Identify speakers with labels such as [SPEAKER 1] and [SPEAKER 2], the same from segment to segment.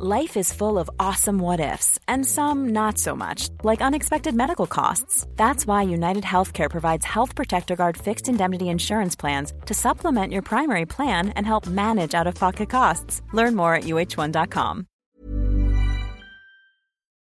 [SPEAKER 1] Life is full of awesome what ifs, and some not so much, like unexpected medical costs. That's why United Healthcare provides Health Protector Guard fixed indemnity insurance plans to supplement your primary plan and help manage out of pocket costs. Learn more at uh1.com.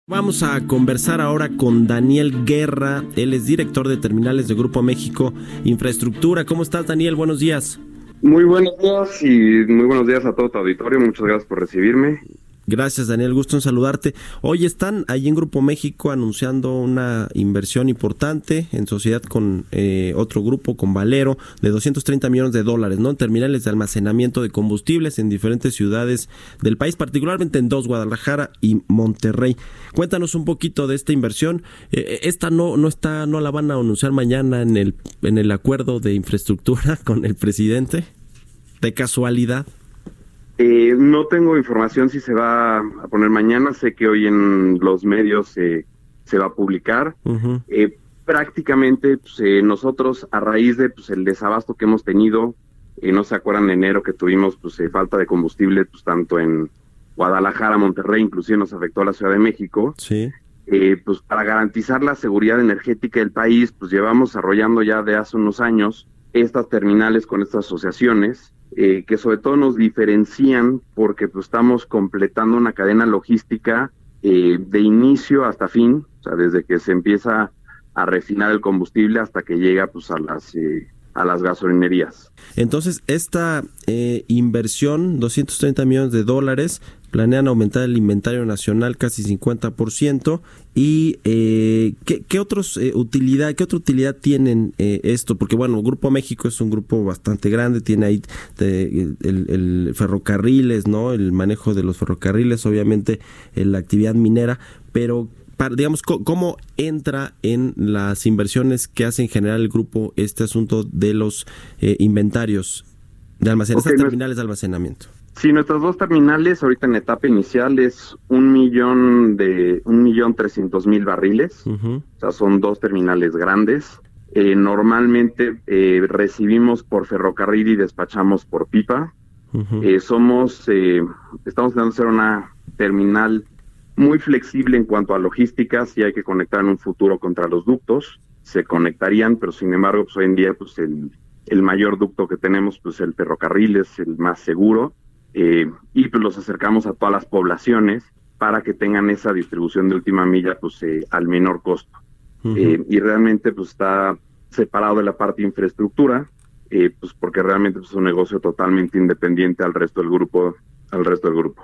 [SPEAKER 2] Vamos a conversar ahora con Daniel Guerra. Él es director de terminales de Grupo México Infraestructura. ¿Cómo estás, Daniel? Buenos días.
[SPEAKER 3] Muy buenos días y muy buenos días a todo tu auditorio. Muchas gracias por recibirme.
[SPEAKER 2] Gracias, Daniel. Gusto en saludarte. Hoy están ahí en Grupo México anunciando una inversión importante en sociedad con eh, otro grupo, con Valero, de 230 millones de dólares, ¿no? En terminales de almacenamiento de combustibles en diferentes ciudades del país, particularmente en dos, Guadalajara y Monterrey. Cuéntanos un poquito de esta inversión. Eh, eh, esta no, no está, no la van a anunciar mañana en el, en el acuerdo de infraestructura con el presidente. De casualidad.
[SPEAKER 3] Eh, no tengo información si se va a poner mañana, sé que hoy en los medios se va a publicar. eh, prácticamente pues, eh, nosotros a raíz de pues, el desabasto que hemos tenido, eh, no se acuerdan en enero que tuvimos pues, eh, falta de combustible pues, tanto en Guadalajara, Monterrey, inclusive nos afectó a la Ciudad de México.
[SPEAKER 2] Sí.
[SPEAKER 3] Eh, pues para garantizar la seguridad energética del país, pues llevamos desarrollando ya de hace unos años estas terminales con estas asociaciones eh, que sobre todo nos diferencian porque pues, estamos completando una cadena logística eh, de inicio hasta fin, o sea, desde que se empieza a refinar el combustible hasta que llega pues a las eh, a las gasolinerías.
[SPEAKER 2] Entonces, esta eh, inversión, 230 millones de dólares, planean aumentar el inventario nacional casi 50% y eh, ¿qué, qué otros eh, utilidad qué otra utilidad tienen eh, esto porque bueno Grupo México es un grupo bastante grande tiene ahí de, el, el, ferrocarriles no el manejo de los ferrocarriles obviamente la actividad minera pero para, digamos, ¿cómo entra en las inversiones que hace en general el grupo este asunto de los eh, inventarios de almacenamiento, okay, terminales de almacenamiento?
[SPEAKER 3] Sí, nuestras dos terminales ahorita en etapa inicial es un millón de un millón trescientos mil barriles, uh -huh. o sea, son dos terminales grandes. Eh, normalmente eh, recibimos por ferrocarril y despachamos por pipa. Uh -huh. eh, somos, estamos intentando hacer una terminal muy flexible en cuanto a logística, si hay que conectar en un futuro contra los ductos, se conectarían, pero sin embargo, pues hoy en día pues el, el mayor ducto que tenemos, pues el ferrocarril es el más seguro, eh, y pues los acercamos a todas las poblaciones para que tengan esa distribución de última milla pues eh, al menor costo. Uh -huh. eh, y realmente pues está separado de la parte de infraestructura, eh, pues porque realmente pues, es un negocio totalmente independiente al resto del grupo, al resto del grupo.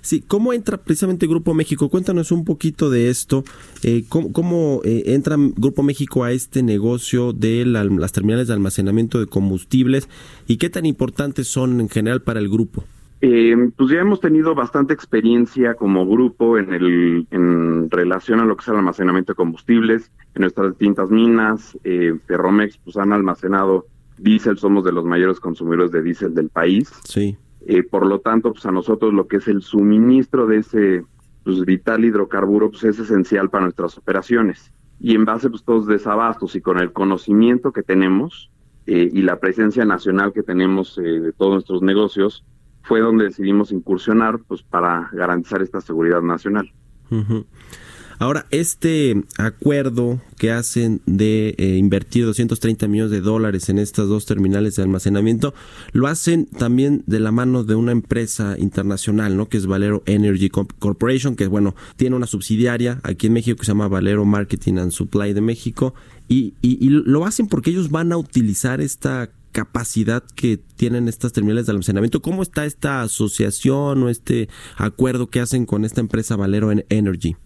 [SPEAKER 2] Sí, ¿cómo entra precisamente Grupo México? Cuéntanos un poquito de esto. Eh, ¿Cómo, cómo eh, entra Grupo México a este negocio de la, las terminales de almacenamiento de combustibles y qué tan importantes son en general para el grupo?
[SPEAKER 3] Eh, pues ya hemos tenido bastante experiencia como grupo en, el, en relación a lo que es el almacenamiento de combustibles. En nuestras distintas minas, eh, Ferromex pues han almacenado diésel, somos de los mayores consumidores de diésel del país.
[SPEAKER 2] Sí.
[SPEAKER 3] Eh, por lo tanto, pues a nosotros lo que es el suministro de ese pues, vital hidrocarburo pues es esencial para nuestras operaciones. Y en base pues todos desabastos y con el conocimiento que tenemos eh, y la presencia nacional que tenemos eh, de todos nuestros negocios, fue donde decidimos incursionar pues para garantizar esta seguridad nacional.
[SPEAKER 2] Uh. Ahora, este acuerdo que hacen de eh, invertir 230 millones de dólares en estas dos terminales de almacenamiento, lo hacen también de la mano de una empresa internacional, ¿no? Que es Valero Energy Corporation, que bueno, tiene una subsidiaria aquí en México que se llama Valero Marketing and Supply de México, y, y, y lo hacen porque ellos van a utilizar esta capacidad que tienen estas terminales de almacenamiento. ¿Cómo está esta asociación o este acuerdo que hacen con esta empresa Valero Energy?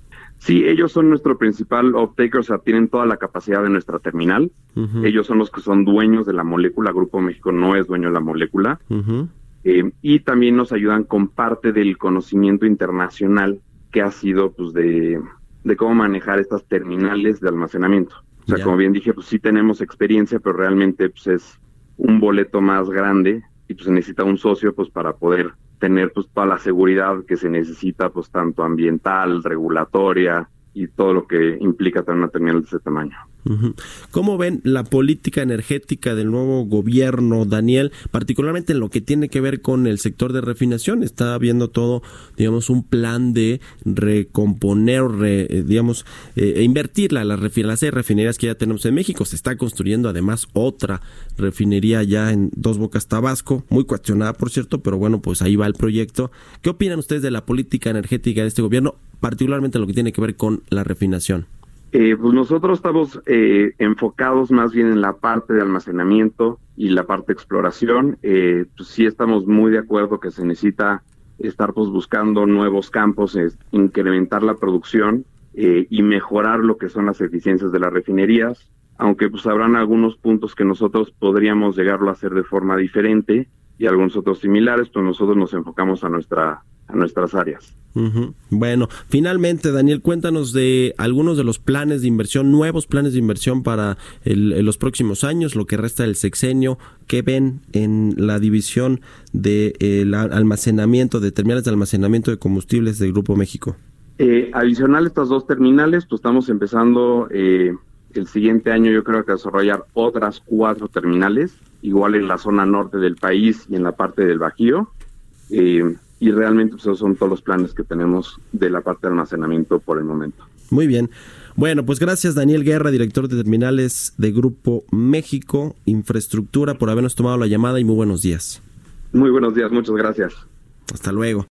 [SPEAKER 3] Sí, ellos son nuestro principal off-taker, o sea, tienen toda la capacidad de nuestra terminal. Uh -huh. Ellos son los que son dueños de la molécula. Grupo México no es dueño de la molécula. Uh -huh. eh, y también nos ayudan con parte del conocimiento internacional que ha sido, pues, de, de cómo manejar estas terminales de almacenamiento. O sea, yeah. como bien dije, pues sí tenemos experiencia, pero realmente, pues, es un boleto más grande y pues se necesita un socio, pues, para poder tener pues toda la seguridad que se necesita pues tanto ambiental, regulatoria y todo lo que implica tener una terminal de ese tamaño.
[SPEAKER 2] ¿Cómo ven la política energética del nuevo gobierno, Daniel, particularmente en lo que tiene que ver con el sector de refinación? Está habiendo todo, digamos, un plan de recomponer, eh, digamos, eh, e invertir la, las refinerías que ya tenemos en México. Se está construyendo además otra refinería ya en Dos Bocas, Tabasco, muy cuestionada, por cierto, pero bueno, pues ahí va el proyecto. ¿Qué opinan ustedes de la política energética de este gobierno, particularmente en lo que tiene que ver con la refinación?
[SPEAKER 3] Eh, pues nosotros estamos eh, enfocados más bien en la parte de almacenamiento y la parte de exploración. Eh, pues sí estamos muy de acuerdo que se necesita estar pues buscando nuevos campos, incrementar la producción y mejorar lo que son las eficiencias de las refinerías, aunque pues habrán algunos puntos que nosotros podríamos llegarlo a hacer de forma diferente y algunos otros similares, pues nosotros nos enfocamos a nuestra a nuestras áreas.
[SPEAKER 2] Bueno, finalmente, Daniel, cuéntanos de algunos de los planes de inversión, nuevos planes de inversión para los próximos años, lo que resta del sexenio, ¿qué ven en la división de almacenamiento, de terminales de almacenamiento de combustibles del Grupo México?
[SPEAKER 3] Eh, adicional a estas dos terminales, pues estamos empezando eh, el siguiente año, yo creo que a desarrollar otras cuatro terminales, igual en la zona norte del país y en la parte del Bajío. Eh, y realmente pues, esos son todos los planes que tenemos de la parte de almacenamiento por el momento.
[SPEAKER 2] Muy bien. Bueno, pues gracias Daniel Guerra, director de terminales de Grupo México Infraestructura, por habernos tomado la llamada y muy buenos días.
[SPEAKER 3] Muy buenos días, muchas gracias.
[SPEAKER 2] Hasta luego.